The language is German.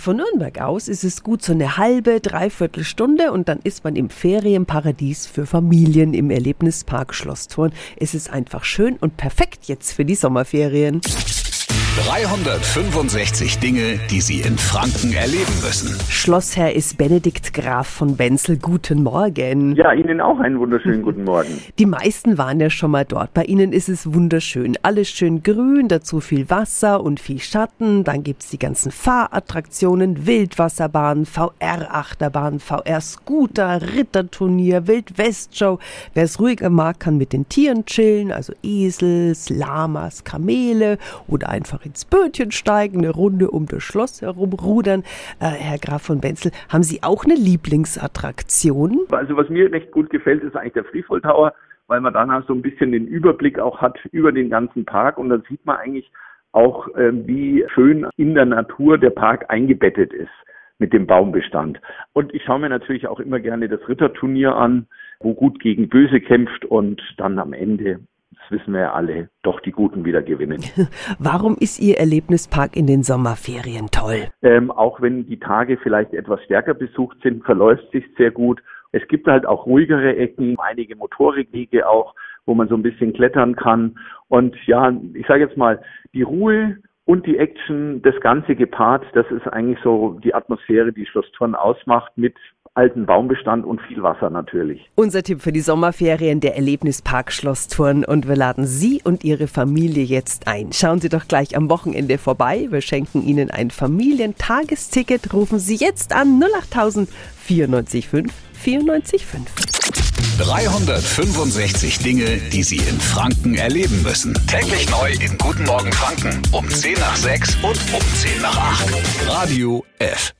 Von Nürnberg aus ist es gut so eine halbe, dreiviertel Stunde und dann ist man im Ferienparadies für Familien im Erlebnispark Schlossturn. Es ist einfach schön und perfekt jetzt für die Sommerferien. 365 Dinge, die Sie in Franken erleben müssen. Schlossherr ist Benedikt Graf von Benzel. Guten Morgen. Ja, Ihnen auch einen wunderschönen guten Morgen. Die meisten waren ja schon mal dort. Bei Ihnen ist es wunderschön. Alles schön grün, dazu viel Wasser und viel Schatten. Dann gibt es die ganzen Fahrattraktionen, Wildwasserbahn, VR-Achterbahn, VR-Scooter, Ritterturnier, Wildwestshow. Wer es ruhiger mag, kann mit den Tieren chillen, also Esels, Lamas, Kamele oder einfach einfach ins Bötchen steigen, eine Runde um das Schloss herumrudern. Äh, Herr Graf von Benzel, haben Sie auch eine Lieblingsattraktion? Also was mir recht gut gefällt, ist eigentlich der Freefall Tower, weil man danach so ein bisschen den Überblick auch hat über den ganzen Park und dann sieht man eigentlich auch, äh, wie schön in der Natur der Park eingebettet ist mit dem Baumbestand. Und ich schaue mir natürlich auch immer gerne das Ritterturnier an, wo gut gegen böse kämpft und dann am Ende wissen wir ja alle, doch die Guten wieder gewinnen. Warum ist Ihr Erlebnispark in den Sommerferien toll? Ähm, auch wenn die Tage vielleicht etwas stärker besucht sind, verläuft sich sehr gut. Es gibt halt auch ruhigere Ecken, einige Motorikwege auch, wo man so ein bisschen klettern kann. Und ja, ich sage jetzt mal, die Ruhe und die Action, das Ganze gepaart, das ist eigentlich so die Atmosphäre, die Schloss Thurn ausmacht, mit alten Baumbestand und viel Wasser natürlich. Unser Tipp für die Sommerferien, der Erlebnispark Schloss Thurn und wir laden Sie und Ihre Familie jetzt ein. Schauen Sie doch gleich am Wochenende vorbei. Wir schenken Ihnen ein Familientagesticket. Rufen Sie jetzt an 08000 945 945. 365 Dinge, die Sie in Franken erleben müssen. Täglich neu in Guten Morgen Franken um 10 nach 6 und um 10 nach 8. Radio F.